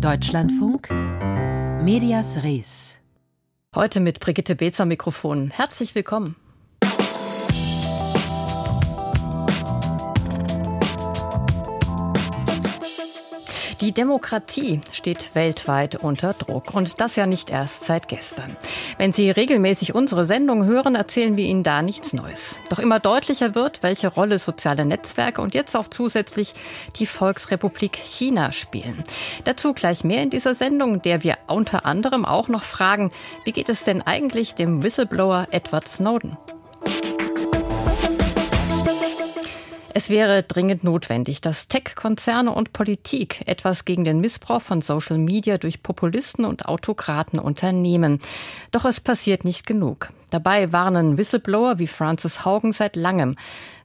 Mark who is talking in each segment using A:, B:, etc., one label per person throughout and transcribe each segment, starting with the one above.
A: Deutschlandfunk Medias Res.
B: Heute mit Brigitte Bezer Mikrofon. Herzlich willkommen. Die Demokratie steht weltweit unter Druck und das ja nicht erst seit gestern. Wenn Sie regelmäßig unsere Sendung hören, erzählen wir Ihnen da nichts Neues. Doch immer deutlicher wird, welche Rolle soziale Netzwerke und jetzt auch zusätzlich die Volksrepublik China spielen. Dazu gleich mehr in dieser Sendung, der wir unter anderem auch noch fragen, wie geht es denn eigentlich dem Whistleblower Edward Snowden? Es wäre dringend notwendig, dass Tech-Konzerne und Politik etwas gegen den Missbrauch von Social Media durch Populisten und Autokraten unternehmen. Doch es passiert nicht genug. Dabei warnen Whistleblower wie Francis Haugen seit langem.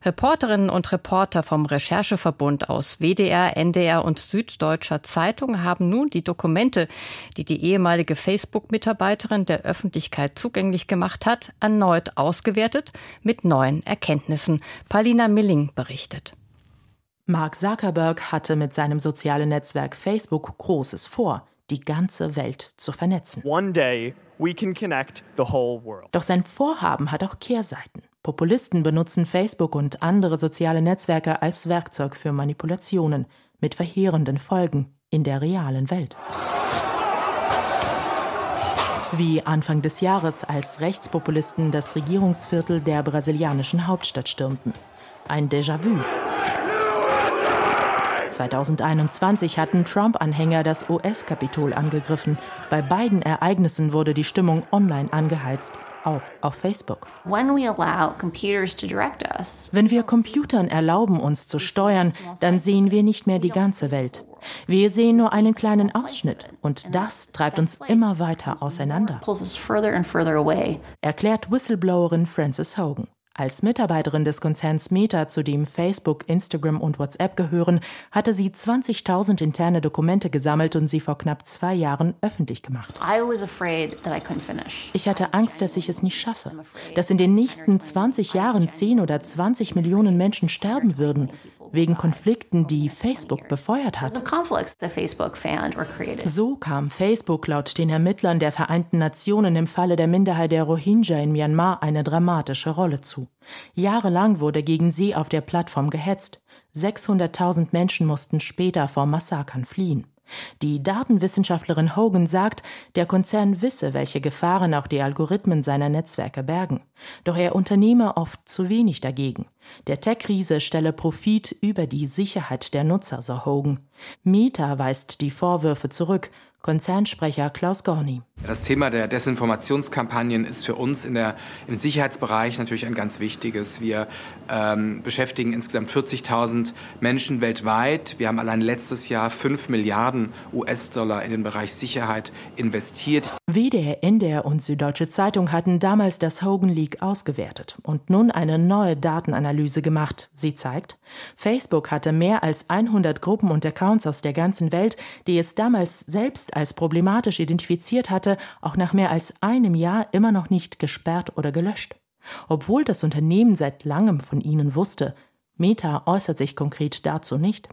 B: Reporterinnen und Reporter vom Rechercheverbund aus WDR, NDR und Süddeutscher Zeitung haben nun die Dokumente, die die ehemalige Facebook-Mitarbeiterin der Öffentlichkeit zugänglich gemacht hat, erneut ausgewertet mit neuen Erkenntnissen. Paulina Milling berichtet.
C: Mark Zuckerberg hatte mit seinem sozialen Netzwerk Facebook Großes vor, die ganze Welt zu vernetzen.
D: One day
C: doch sein Vorhaben hat auch Kehrseiten. Populisten benutzen Facebook und andere soziale Netzwerke als Werkzeug für Manipulationen mit verheerenden Folgen in der realen Welt. Wie Anfang des Jahres, als Rechtspopulisten das Regierungsviertel der brasilianischen Hauptstadt stürmten. Ein Déjà-vu. 2021 hatten Trump-Anhänger das US-Kapitol angegriffen. Bei beiden Ereignissen wurde die Stimmung online angeheizt, auch auf Facebook. Wenn wir Computern erlauben, uns zu steuern, dann sehen wir nicht mehr die ganze Welt. Wir sehen nur einen kleinen Ausschnitt und das treibt uns immer weiter auseinander, erklärt Whistleblowerin Frances Hogan. Als Mitarbeiterin des Konzerns Meta, zu dem Facebook, Instagram und WhatsApp gehören, hatte sie 20.000 interne Dokumente gesammelt und sie vor knapp zwei Jahren öffentlich gemacht. Ich hatte Angst, dass ich es nicht schaffe, dass in den nächsten 20 Jahren 10 oder 20 Millionen Menschen sterben würden wegen Konflikten, die Facebook befeuert hat. So kam Facebook laut den Ermittlern der Vereinten Nationen im Falle der Minderheit der Rohingya in Myanmar eine dramatische Rolle zu. Jahrelang wurde gegen sie auf der Plattform gehetzt. 600.000 Menschen mussten später vor Massakern fliehen. Die Datenwissenschaftlerin Hogan sagt, der Konzern wisse, welche Gefahren auch die Algorithmen seiner Netzwerke bergen. Doch er unternehme oft zu wenig dagegen. Der Tech-Riese stelle Profit über die Sicherheit der Nutzer, so Hogan. Meta weist die Vorwürfe zurück Konzernsprecher Klaus Gorni.
E: Das Thema der Desinformationskampagnen ist für uns in der, im Sicherheitsbereich natürlich ein ganz wichtiges. Wir ähm, beschäftigen insgesamt 40.000 Menschen weltweit. Wir haben allein letztes Jahr 5 Milliarden US-Dollar in den Bereich Sicherheit investiert.
C: WDR, NDR und Süddeutsche Zeitung hatten damals das Hogan Leak ausgewertet und nun eine neue Datenanalyse gemacht. Sie zeigt, Facebook hatte mehr als 100 Gruppen und Accounts aus der ganzen Welt, die es damals selbst als problematisch identifiziert hatte, auch nach mehr als einem Jahr immer noch nicht gesperrt oder gelöscht. Obwohl das Unternehmen seit langem von ihnen wusste, Meta äußert sich konkret dazu nicht.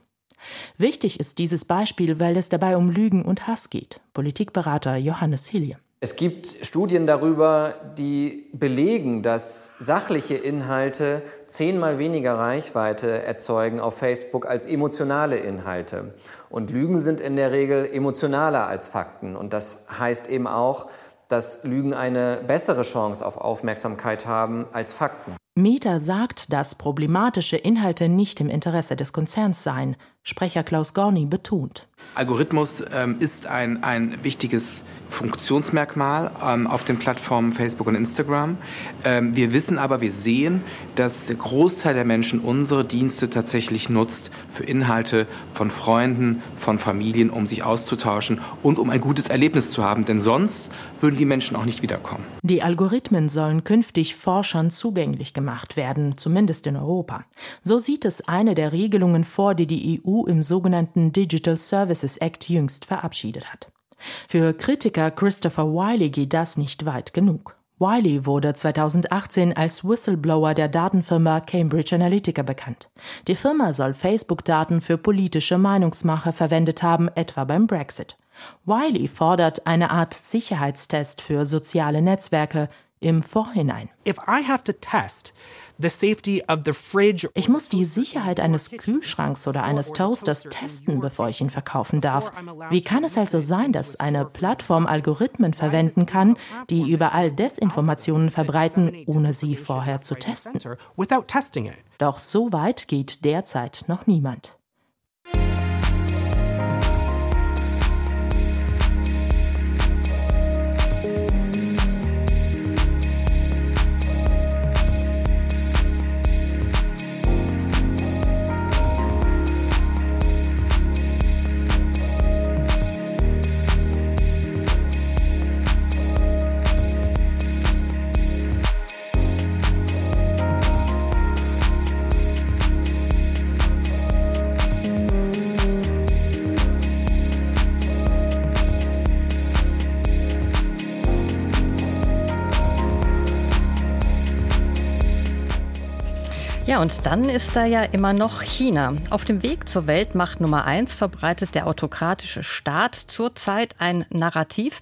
C: Wichtig ist dieses Beispiel, weil es dabei um Lügen und Hass geht. Politikberater Johannes Hilje.
F: Es gibt Studien darüber, die belegen, dass sachliche Inhalte zehnmal weniger Reichweite erzeugen auf Facebook als emotionale Inhalte. Und Lügen sind in der Regel emotionaler als Fakten. Und das heißt eben auch, dass Lügen eine bessere Chance auf Aufmerksamkeit haben als Fakten.
C: Meta sagt, dass problematische Inhalte nicht im Interesse des Konzerns seien. Sprecher Klaus Gorni betont.
E: Algorithmus ähm, ist ein, ein wichtiges Funktionsmerkmal ähm, auf den Plattformen Facebook und Instagram. Ähm, wir wissen aber, wir sehen, dass der Großteil der Menschen unsere Dienste tatsächlich nutzt für Inhalte von Freunden, von Familien, um sich auszutauschen und um ein gutes Erlebnis zu haben. Denn sonst würden die Menschen auch nicht wiederkommen.
C: Die Algorithmen sollen künftig Forschern zugänglich gemacht werden, zumindest in Europa. So sieht es eine der Regelungen vor, die die EU Im sogenannten Digital Services Act jüngst verabschiedet hat. Für Kritiker Christopher Wiley geht das nicht weit genug. Wiley wurde 2018 als Whistleblower der Datenfirma Cambridge Analytica bekannt. Die Firma soll Facebook-Daten für politische Meinungsmache verwendet haben, etwa beim Brexit. Wiley fordert eine Art Sicherheitstest für soziale Netzwerke im Vorhinein. Ich muss die Sicherheit eines Kühlschranks oder eines Toasters testen, bevor ich ihn verkaufen darf. Wie kann es also sein, dass eine Plattform Algorithmen verwenden kann, die überall Desinformationen verbreiten, ohne sie vorher zu testen? Doch so weit geht derzeit noch niemand.
B: Ja, und dann ist da ja immer noch China. Auf dem Weg zur Weltmacht Nummer eins verbreitet der autokratische Staat zurzeit ein Narrativ,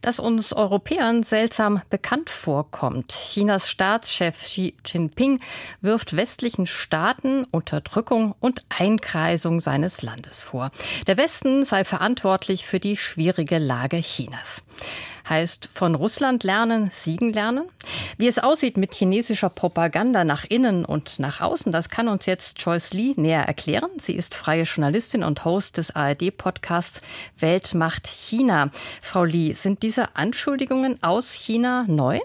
B: das uns Europäern seltsam bekannt vorkommt. Chinas Staatschef Xi Jinping wirft westlichen Staaten Unterdrückung und Einkreisung seines Landes vor. Der Westen sei verantwortlich für die schwierige Lage Chinas heißt von Russland lernen, siegen lernen. Wie es aussieht mit chinesischer Propaganda nach innen und nach außen, das kann uns jetzt Joyce Lee näher erklären. Sie ist freie Journalistin und Host des ARD-Podcasts Weltmacht China. Frau Lee, sind diese Anschuldigungen aus China neu?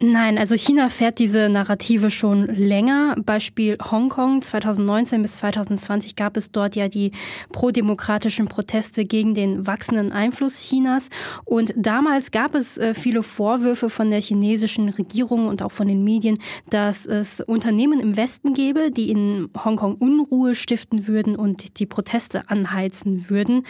D: Nein, also China fährt diese Narrative schon länger. Beispiel Hongkong 2019 bis 2020 gab es dort ja die prodemokratischen Proteste gegen den wachsenden Einfluss Chinas. Und damals gab es äh, viele Vorwürfe von der chinesischen Regierung und auch von den Medien, dass es Unternehmen im Westen gäbe, die in Hongkong Unruhe stiften würden und die Proteste anheizen würden.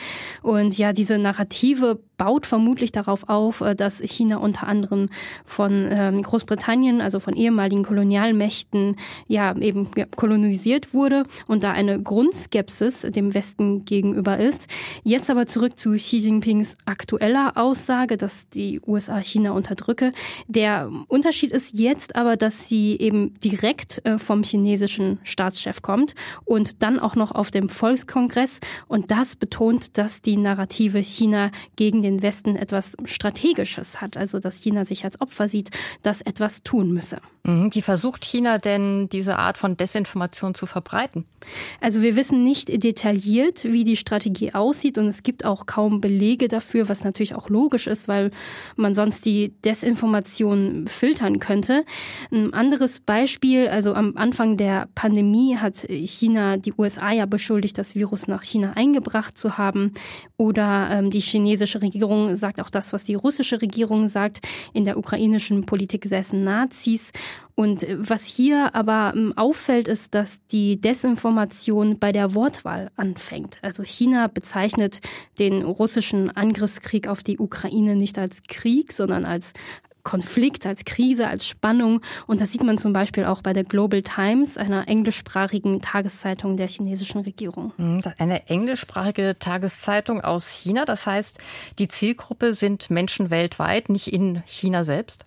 D: Und ja, diese Narrative baut vermutlich darauf auf, äh, dass China unter anderem von ähm, Großbritannien, also von ehemaligen Kolonialmächten, ja eben kolonisiert wurde und da eine Grundskepsis dem Westen gegenüber ist. Jetzt aber zurück zu Xi Jinpings aktueller Aussage, dass die USA China unterdrücke. Der Unterschied ist jetzt aber, dass sie eben direkt äh, vom chinesischen Staatschef kommt und dann auch noch auf dem Volkskongress und das betont, dass die Narrative China gegen den Westen etwas Strategisches hat, also dass China sich als Opfer sieht, das etwas tun müsse.
B: Mhm. Wie versucht China denn diese Art von Desinformation zu verbreiten?
D: Also wir wissen nicht detailliert, wie die Strategie aussieht und es gibt auch kaum Belege dafür, was natürlich auch logisch ist, weil man sonst die Desinformation filtern könnte. Ein anderes Beispiel, also am Anfang der Pandemie hat China die USA ja beschuldigt, das Virus nach China eingebracht zu haben oder ähm, die chinesische Regierung Regierung sagt auch das, was die russische Regierung sagt. In der ukrainischen Politik säßen Nazis. Und äh, was hier aber ähm, auffällt, ist, dass die Desinformation bei der Wortwahl anfängt. Also China bezeichnet den russischen Angriffskrieg auf die Ukraine nicht als Krieg, sondern als Konflikt, als Krise, als Spannung. Und das sieht man zum Beispiel auch bei der Global Times, einer englischsprachigen Tageszeitung der chinesischen Regierung.
B: Hm, eine englischsprachige Tageszeitung aus China. Das heißt, die Zielgruppe sind Menschen weltweit, nicht in China selbst?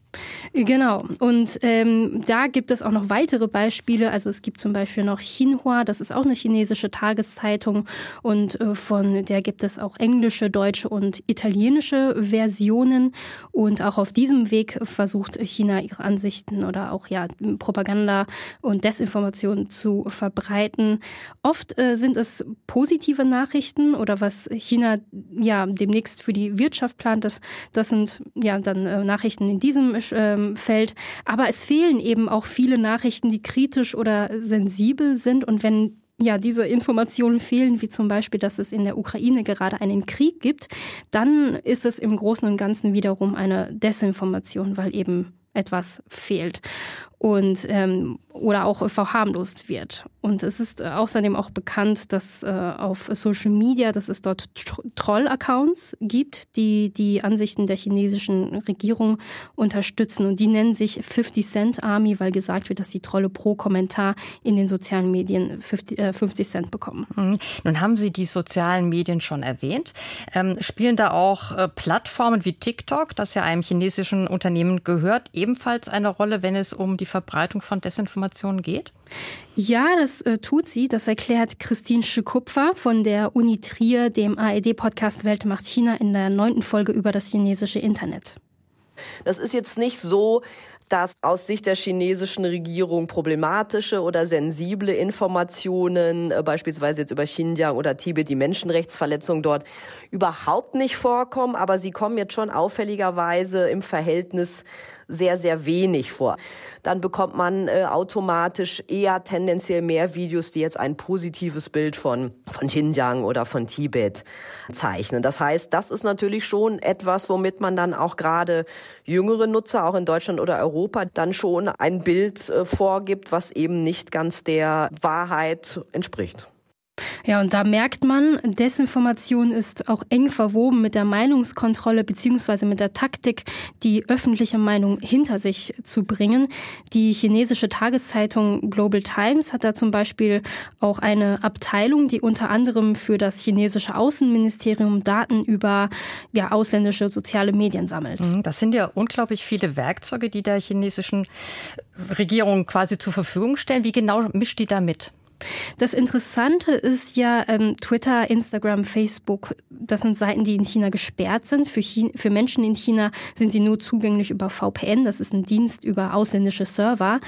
D: Genau. Und ähm, da gibt es auch noch weitere Beispiele. Also es gibt zum Beispiel noch Xinhua, das ist auch eine chinesische Tageszeitung und äh, von der gibt es auch englische, deutsche und italienische Versionen. Und auch auf diesem Weg versucht China ihre Ansichten oder auch ja Propaganda und Desinformation zu verbreiten. Oft äh, sind es positive Nachrichten oder was China ja demnächst für die Wirtschaft plant. Das, das sind ja dann äh, Nachrichten in diesem ähm, fällt. Aber es fehlen eben auch viele Nachrichten, die kritisch oder sensibel sind. Und wenn ja, diese Informationen fehlen, wie zum Beispiel, dass es in der Ukraine gerade einen Krieg gibt, dann ist es im Großen und Ganzen wiederum eine Desinformation, weil eben etwas fehlt. Und ähm, oder auch verharmlost wird. Und es ist außerdem auch bekannt, dass äh, auf Social Media, dass es dort Troll-Accounts gibt, die die Ansichten der chinesischen Regierung unterstützen. Und die nennen sich 50 Cent Army, weil gesagt wird, dass die Trolle pro Kommentar in den sozialen Medien 50, äh, 50 Cent bekommen.
B: Mhm. Nun haben Sie die sozialen Medien schon erwähnt. Ähm, spielen da auch äh, Plattformen wie TikTok, das ja einem chinesischen Unternehmen gehört, ebenfalls eine Rolle, wenn es um die Verbreitung von Desinformationen geht?
D: Ja, das äh, tut sie. Das erklärt Christine Schikupfer von der Uni Trier, dem ARD-Podcast Welt macht China in der neunten Folge über das chinesische Internet.
G: Das ist jetzt nicht so, dass aus Sicht der chinesischen Regierung problematische oder sensible Informationen, äh, beispielsweise jetzt über Xinjiang oder Tibet, die Menschenrechtsverletzungen dort, überhaupt nicht vorkommen, aber sie kommen jetzt schon auffälligerweise im Verhältnis sehr, sehr wenig vor. Dann bekommt man äh, automatisch eher tendenziell mehr Videos, die jetzt ein positives Bild von, von Xinjiang oder von Tibet zeichnen. Das heißt, das ist natürlich schon etwas, womit man dann auch gerade jüngere Nutzer, auch in Deutschland oder Europa, dann schon ein Bild äh, vorgibt, was eben nicht ganz der Wahrheit entspricht.
D: Ja, und da merkt man, Desinformation ist auch eng verwoben mit der Meinungskontrolle beziehungsweise mit der Taktik, die öffentliche Meinung hinter sich zu bringen. Die chinesische Tageszeitung Global Times hat da zum Beispiel auch eine Abteilung, die unter anderem für das chinesische Außenministerium Daten über ja, ausländische soziale Medien sammelt.
B: Mhm, das sind ja unglaublich viele Werkzeuge, die der chinesischen Regierung quasi zur Verfügung stellen. Wie genau mischt die da mit?
D: Das Interessante ist ja ähm, Twitter, Instagram, Facebook. Das sind Seiten, die in China gesperrt sind. Für, China, für Menschen in China sind sie nur zugänglich über VPN. Das ist ein Dienst über ausländische Server.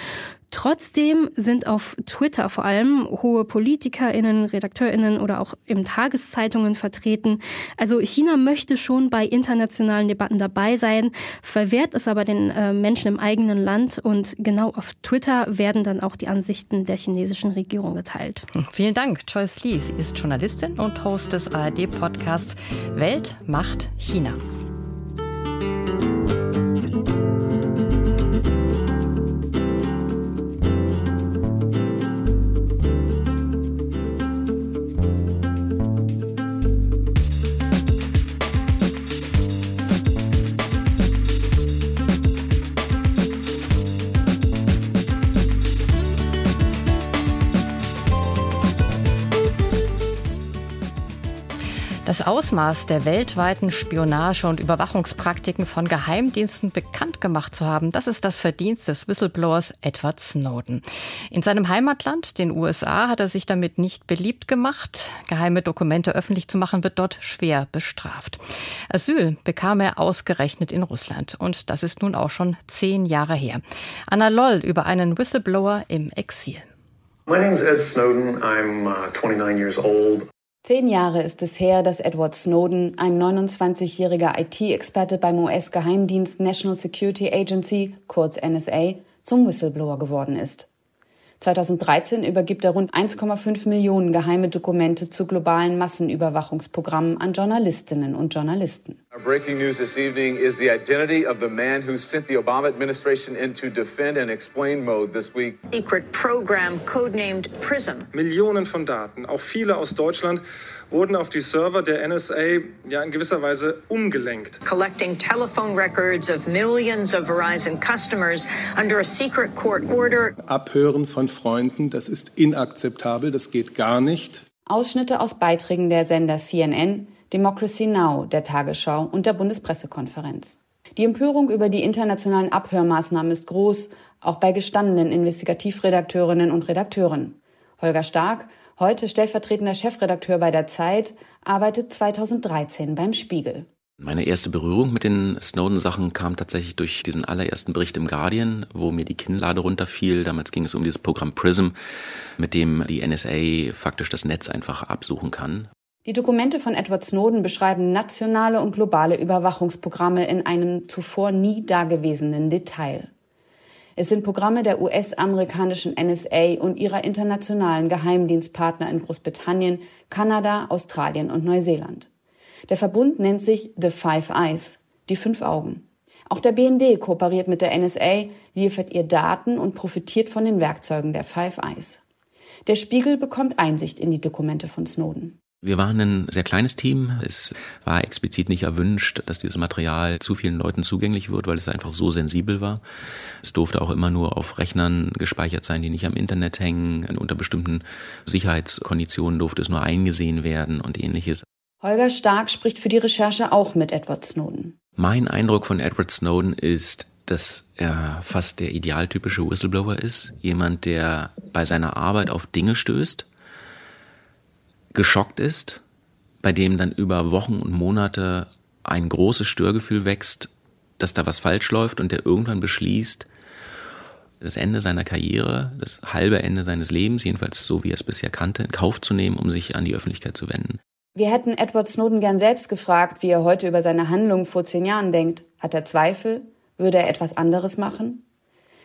D: Trotzdem sind auf Twitter vor allem hohe PolitikerInnen, RedakteurInnen oder auch in Tageszeitungen vertreten. Also China möchte schon bei internationalen Debatten dabei sein, verwehrt es aber den äh, Menschen im eigenen Land und genau auf Twitter werden dann auch die Ansichten der chinesischen Regierung geteilt.
B: Vielen Dank. Joyce Lee, sie ist Journalistin und Host des ARD-Podcasts Welt macht China. Ausmaß der weltweiten Spionage und Überwachungspraktiken von Geheimdiensten bekannt gemacht zu haben, das ist das Verdienst des Whistleblowers Edward Snowden. In seinem Heimatland, den USA, hat er sich damit nicht beliebt gemacht. Geheime Dokumente öffentlich zu machen, wird dort schwer bestraft. Asyl bekam er ausgerechnet in Russland. Und das ist nun auch schon zehn Jahre her. Anna Loll über einen Whistleblower im Exil.
H: My name is Ed Snowden. I'm uh, 29 years old.
I: Zehn Jahre ist es her, dass Edward Snowden, ein 29-jähriger IT-Experte beim US-Geheimdienst National Security Agency, kurz NSA, zum Whistleblower geworden ist. 2013 übergibt er rund 1,5 Millionen geheime Dokumente zu globalen Massenüberwachungsprogrammen an Journalistinnen und Journalisten.
J: Our breaking news this evening is the identity of the man who sent the Obama administration into defend and explain mode this week.
K: Secret program codenamed PRISM.
L: Millionen von Daten, auch viele aus Deutschland wurden auf die Server der NSA ja in gewisser Weise umgelenkt.
K: Collecting telephone records of millions of Verizon customers under a secret court order.
M: Abhören von Freunden, das ist inakzeptabel, das geht gar nicht.
I: Ausschnitte aus Beiträgen der Sender CNN, Democracy Now, der Tagesschau und der Bundespressekonferenz. Die Empörung über die internationalen Abhörmaßnahmen ist groß, auch bei gestandenen Investigativredakteurinnen und Redakteuren. Holger Stark, heute stellvertretender Chefredakteur bei der Zeit, arbeitet 2013 beim Spiegel.
N: Meine erste Berührung mit den Snowden-Sachen kam tatsächlich durch diesen allerersten Bericht im Guardian, wo mir die Kinnlade runterfiel. Damals ging es um dieses Programm PRISM, mit dem die NSA faktisch das Netz einfach absuchen kann.
I: Die Dokumente von Edward Snowden beschreiben nationale und globale Überwachungsprogramme in einem zuvor nie dagewesenen Detail. Es sind Programme der US-amerikanischen NSA und ihrer internationalen Geheimdienstpartner in Großbritannien, Kanada, Australien und Neuseeland. Der Verbund nennt sich The Five Eyes, die fünf Augen. Auch der BND kooperiert mit der NSA, liefert ihr Daten und profitiert von den Werkzeugen der Five Eyes. Der Spiegel bekommt Einsicht in die Dokumente von Snowden.
N: Wir waren ein sehr kleines Team. Es war explizit nicht erwünscht, dass dieses Material zu vielen Leuten zugänglich wird, weil es einfach so sensibel war. Es durfte auch immer nur auf Rechnern gespeichert sein, die nicht am Internet hängen. Unter bestimmten Sicherheitskonditionen durfte es nur eingesehen werden und ähnliches.
I: Holger Stark spricht für die Recherche auch mit Edward Snowden.
N: Mein Eindruck von Edward Snowden ist, dass er fast der idealtypische Whistleblower ist. Jemand, der bei seiner Arbeit auf Dinge stößt, geschockt ist, bei dem dann über Wochen und Monate ein großes Störgefühl wächst, dass da was falsch läuft und der irgendwann beschließt, das Ende seiner Karriere, das halbe Ende seines Lebens, jedenfalls so wie er es bisher kannte, in Kauf zu nehmen, um sich an die Öffentlichkeit zu wenden.
I: Wir hätten Edward Snowden gern selbst gefragt, wie er heute über seine Handlungen vor zehn Jahren denkt. Hat er Zweifel? Würde er etwas anderes machen?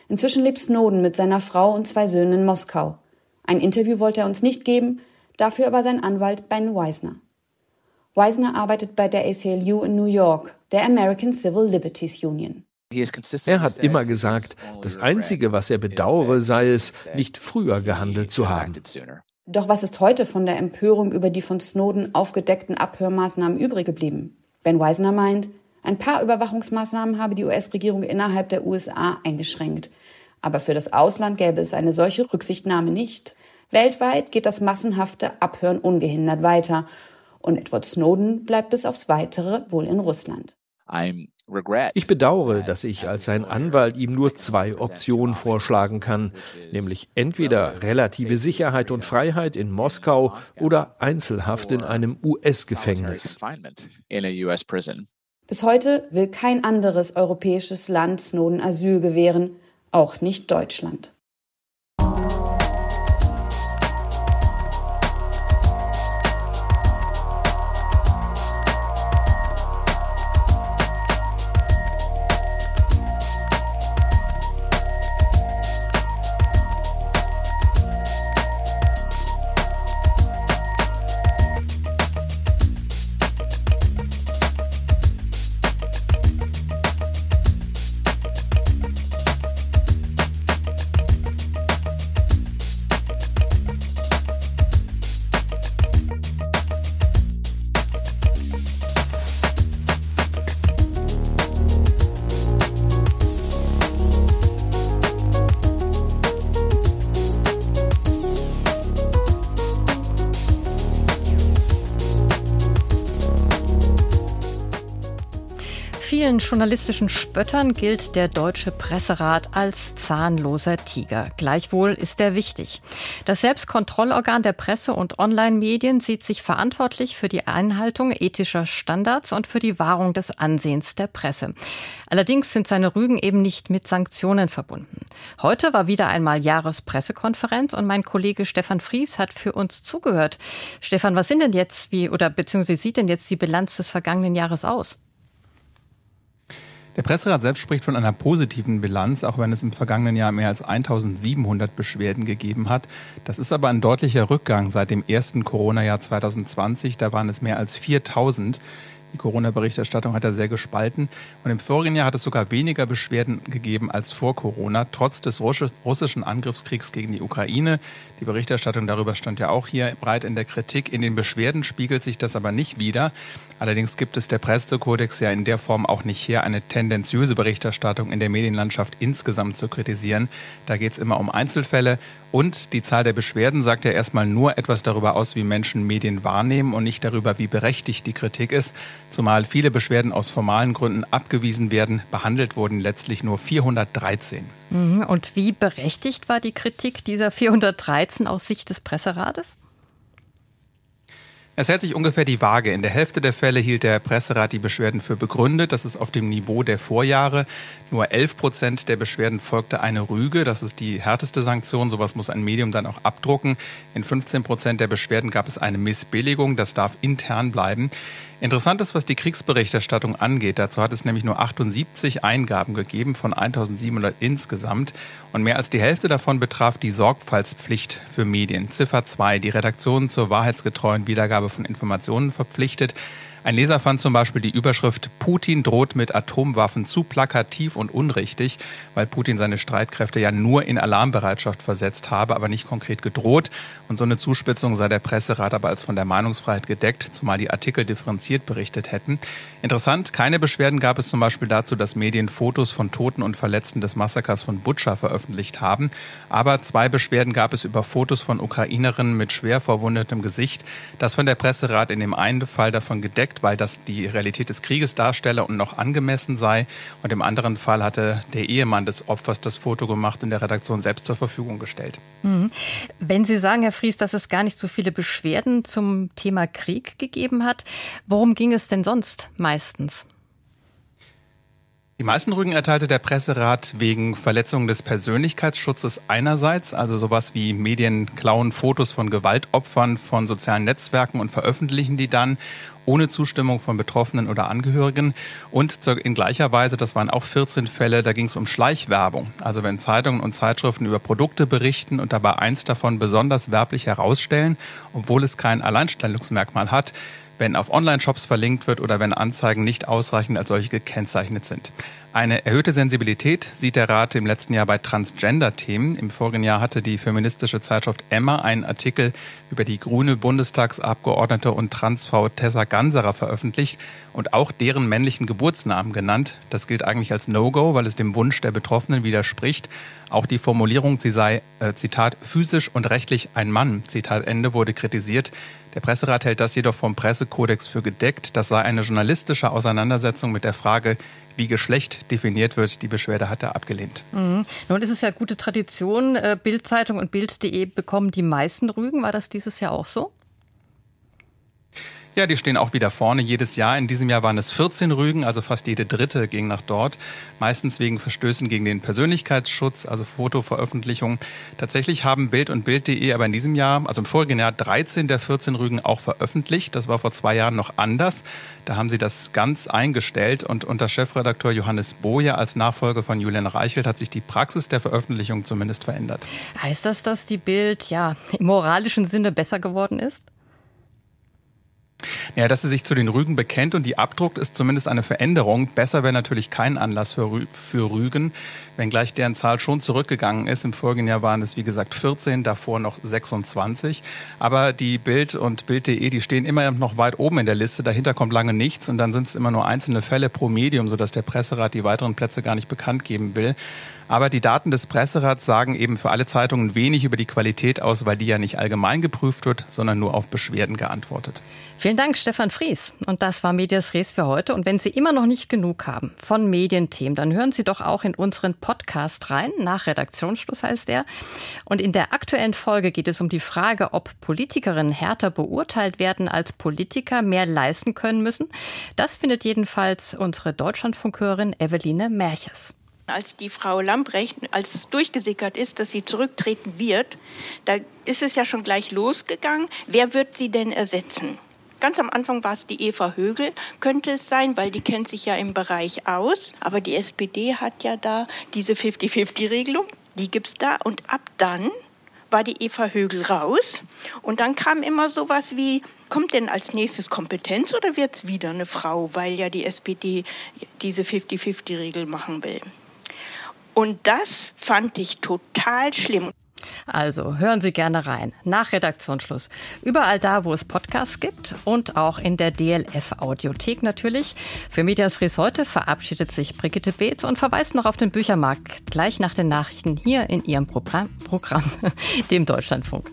I: Inzwischen lebt Snowden mit seiner Frau und zwei Söhnen in Moskau. Ein Interview wollte er uns nicht geben, Dafür aber sein Anwalt Ben Weisner. Weisner arbeitet bei der ACLU in New York, der American Civil Liberties Union.
O: Er hat immer gesagt, das Einzige, was er bedauere, sei es, nicht früher gehandelt zu haben.
I: Doch was ist heute von der Empörung über die von Snowden aufgedeckten Abhörmaßnahmen übrig geblieben? Ben Weisner meint, ein paar Überwachungsmaßnahmen habe die US-Regierung innerhalb der USA eingeschränkt. Aber für das Ausland gäbe es eine solche Rücksichtnahme nicht. Weltweit geht das massenhafte Abhören ungehindert weiter. Und Edward Snowden bleibt bis aufs Weitere wohl in Russland.
O: Ich bedauere, dass ich als sein Anwalt ihm nur zwei Optionen vorschlagen kann, nämlich entweder relative Sicherheit und Freiheit in Moskau oder Einzelhaft in einem US-Gefängnis.
I: Bis heute will kein anderes europäisches Land Snowden Asyl gewähren, auch nicht Deutschland.
B: Vielen journalistischen Spöttern gilt der Deutsche Presserat als zahnloser Tiger. Gleichwohl ist er wichtig. Das Selbstkontrollorgan der Presse- und Online-Medien sieht sich verantwortlich für die Einhaltung ethischer Standards und für die Wahrung des Ansehens der Presse. Allerdings sind seine Rügen eben nicht mit Sanktionen verbunden. Heute war wieder einmal Jahrespressekonferenz und mein Kollege Stefan Fries hat für uns zugehört. Stefan, was sind denn jetzt, wie oder beziehungsweise wie sieht denn jetzt die Bilanz des vergangenen Jahres aus?
P: Der Presserat selbst spricht von einer positiven Bilanz, auch wenn es im vergangenen Jahr mehr als 1700 Beschwerden gegeben hat. Das ist aber ein deutlicher Rückgang seit dem ersten Corona-Jahr 2020. Da waren es mehr als 4000. Die Corona-Berichterstattung hat er sehr gespalten. Und im vorigen Jahr hat es sogar weniger Beschwerden gegeben als vor Corona, trotz des russischen Angriffskriegs gegen die Ukraine. Die Berichterstattung darüber stand ja auch hier breit in der Kritik. In den Beschwerden spiegelt sich das aber nicht wieder. Allerdings gibt es der Pressekodex ja in der Form auch nicht her, eine tendenziöse Berichterstattung in der Medienlandschaft insgesamt zu kritisieren. Da geht es immer um Einzelfälle und die Zahl der Beschwerden sagt ja erstmal nur etwas darüber aus, wie Menschen Medien wahrnehmen und nicht darüber, wie berechtigt die Kritik ist. Zumal viele Beschwerden aus formalen Gründen abgewiesen werden, behandelt wurden letztlich nur 413.
B: Mhm. Und wie berechtigt war die Kritik dieser 413 aus Sicht des Presserates?
P: Es hält sich ungefähr die Waage. In der Hälfte der Fälle hielt der Presserat die Beschwerden für begründet. Das ist auf dem Niveau der Vorjahre. Nur 11 Prozent der Beschwerden folgte eine Rüge. Das ist die härteste Sanktion. Sowas muss ein Medium dann auch abdrucken. In 15 Prozent der Beschwerden gab es eine Missbilligung. Das darf intern bleiben. Interessant ist, was die Kriegsberichterstattung angeht. Dazu hat es nämlich nur 78 Eingaben gegeben von 1700 insgesamt. Und mehr als die Hälfte davon betraf die Sorgfaltspflicht für Medien. Ziffer 2, die Redaktion zur wahrheitsgetreuen Wiedergabe von Informationen verpflichtet. Ein Leser fand zum Beispiel die Überschrift Putin droht mit Atomwaffen zu plakativ und unrichtig, weil Putin seine Streitkräfte ja nur in Alarmbereitschaft versetzt habe, aber nicht konkret gedroht. Und so eine Zuspitzung sei der Presserat aber als von der Meinungsfreiheit gedeckt, zumal die Artikel differenziert berichtet hätten. Interessant, keine Beschwerden gab es zum Beispiel dazu, dass Medien Fotos von Toten und Verletzten des Massakers von Butscha veröffentlicht haben. Aber zwei Beschwerden gab es über Fotos von Ukrainerinnen mit schwer verwundetem Gesicht. Das von der Presserat in dem einen Fall davon gedeckt, weil das die Realität des Krieges darstelle und noch angemessen sei. Und im anderen Fall hatte der Ehemann des Opfers das Foto gemacht und der Redaktion selbst zur Verfügung gestellt.
B: Mhm. Wenn Sie sagen, Herr Fries, dass es gar nicht so viele Beschwerden zum Thema Krieg gegeben hat, worum ging es denn sonst meistens?
P: Die meisten Rügen erteilte der Presserat wegen Verletzung des Persönlichkeitsschutzes einerseits, also sowas wie Medien klauen Fotos von Gewaltopfern von sozialen Netzwerken und veröffentlichen die dann ohne Zustimmung von Betroffenen oder Angehörigen. Und in gleicher Weise, das waren auch 14 Fälle, da ging es um Schleichwerbung. Also wenn Zeitungen und Zeitschriften über Produkte berichten und dabei eins davon besonders werblich herausstellen, obwohl es kein Alleinstellungsmerkmal hat, wenn auf Online-Shops verlinkt wird oder wenn Anzeigen nicht ausreichend als solche gekennzeichnet sind. Eine erhöhte Sensibilität sieht der Rat im letzten Jahr bei Transgender-Themen. Im vorigen Jahr hatte die feministische Zeitschrift Emma einen Artikel über die grüne Bundestagsabgeordnete und Transfrau Tessa Ganserer veröffentlicht und auch deren männlichen Geburtsnamen genannt. Das gilt eigentlich als No-Go, weil es dem Wunsch der Betroffenen widerspricht. Auch die Formulierung, sie sei, äh, Zitat, physisch und rechtlich ein Mann, Zitat Ende, wurde kritisiert. Der Presserat hält das jedoch vom Pressekodex für gedeckt. Das sei eine journalistische Auseinandersetzung mit der Frage, wie Geschlecht definiert wird. Die Beschwerde hat er abgelehnt.
B: Mhm. Nun ist es ja gute Tradition. Äh, Bildzeitung und Bild.de bekommen die meisten Rügen. War das dieses Jahr auch so?
P: Ja, die stehen auch wieder vorne jedes Jahr. In diesem Jahr waren es 14 Rügen, also fast jede dritte ging nach dort. Meistens wegen Verstößen gegen den Persönlichkeitsschutz, also Fotoveröffentlichung. Tatsächlich haben Bild und Bild.de aber in diesem Jahr, also im vorigen Jahr, 13 der 14 Rügen auch veröffentlicht. Das war vor zwei Jahren noch anders. Da haben sie das ganz eingestellt und unter Chefredakteur Johannes Boje als Nachfolger von Julian Reichelt hat sich die Praxis der Veröffentlichung zumindest verändert.
B: Heißt das, dass die Bild ja im moralischen Sinne besser geworden ist?
P: Ja, dass sie sich zu den Rügen bekennt und die abdruckt, ist zumindest eine Veränderung. Besser wäre natürlich kein Anlass für, Rü für Rügen, wenngleich deren Zahl schon zurückgegangen ist. Im vorigen Jahr waren es, wie gesagt, 14, davor noch 26. Aber die Bild und Bild.de, die stehen immer noch weit oben in der Liste. Dahinter kommt lange nichts und dann sind es immer nur einzelne Fälle pro Medium, sodass der Presserat die weiteren Plätze gar nicht bekannt geben will. Aber die Daten des Presserats sagen eben für alle Zeitungen wenig über die Qualität aus, weil die ja nicht allgemein geprüft wird, sondern nur auf Beschwerden geantwortet.
B: Vielen Dank, Stefan Fries. Und das war Medias Res für heute. Und wenn Sie immer noch nicht genug haben von Medienthemen, dann hören Sie doch auch in unseren Podcast rein. Nach Redaktionsschluss heißt er. Und in der aktuellen Folge geht es um die Frage, ob Politikerinnen härter beurteilt werden als Politiker mehr leisten können müssen. Das findet jedenfalls unsere Deutschlandfunkhörerin Eveline Merches
Q: als die Frau Lambrecht, als es durchgesickert ist, dass sie zurücktreten wird, da ist es ja schon gleich losgegangen. Wer wird sie denn ersetzen? Ganz am Anfang war es die Eva Högel, könnte es sein, weil die kennt sich ja im Bereich aus. Aber die SPD hat ja da diese 50-50-Regelung, die gibt es da. Und ab dann war die Eva Högel raus. Und dann kam immer sowas wie, kommt denn als nächstes Kompetenz oder wird es wieder eine Frau, weil ja die SPD diese 50-50-Regel machen will. Und das fand ich total schlimm.
B: Also hören Sie gerne rein. Nach Redaktionsschluss. Überall da, wo es Podcasts gibt und auch in der DLF Audiothek natürlich. Für Medias Res heute verabschiedet sich Brigitte Beetz und verweist noch auf den Büchermarkt gleich nach den Nachrichten hier in ihrem Programm, Programm dem Deutschlandfunk.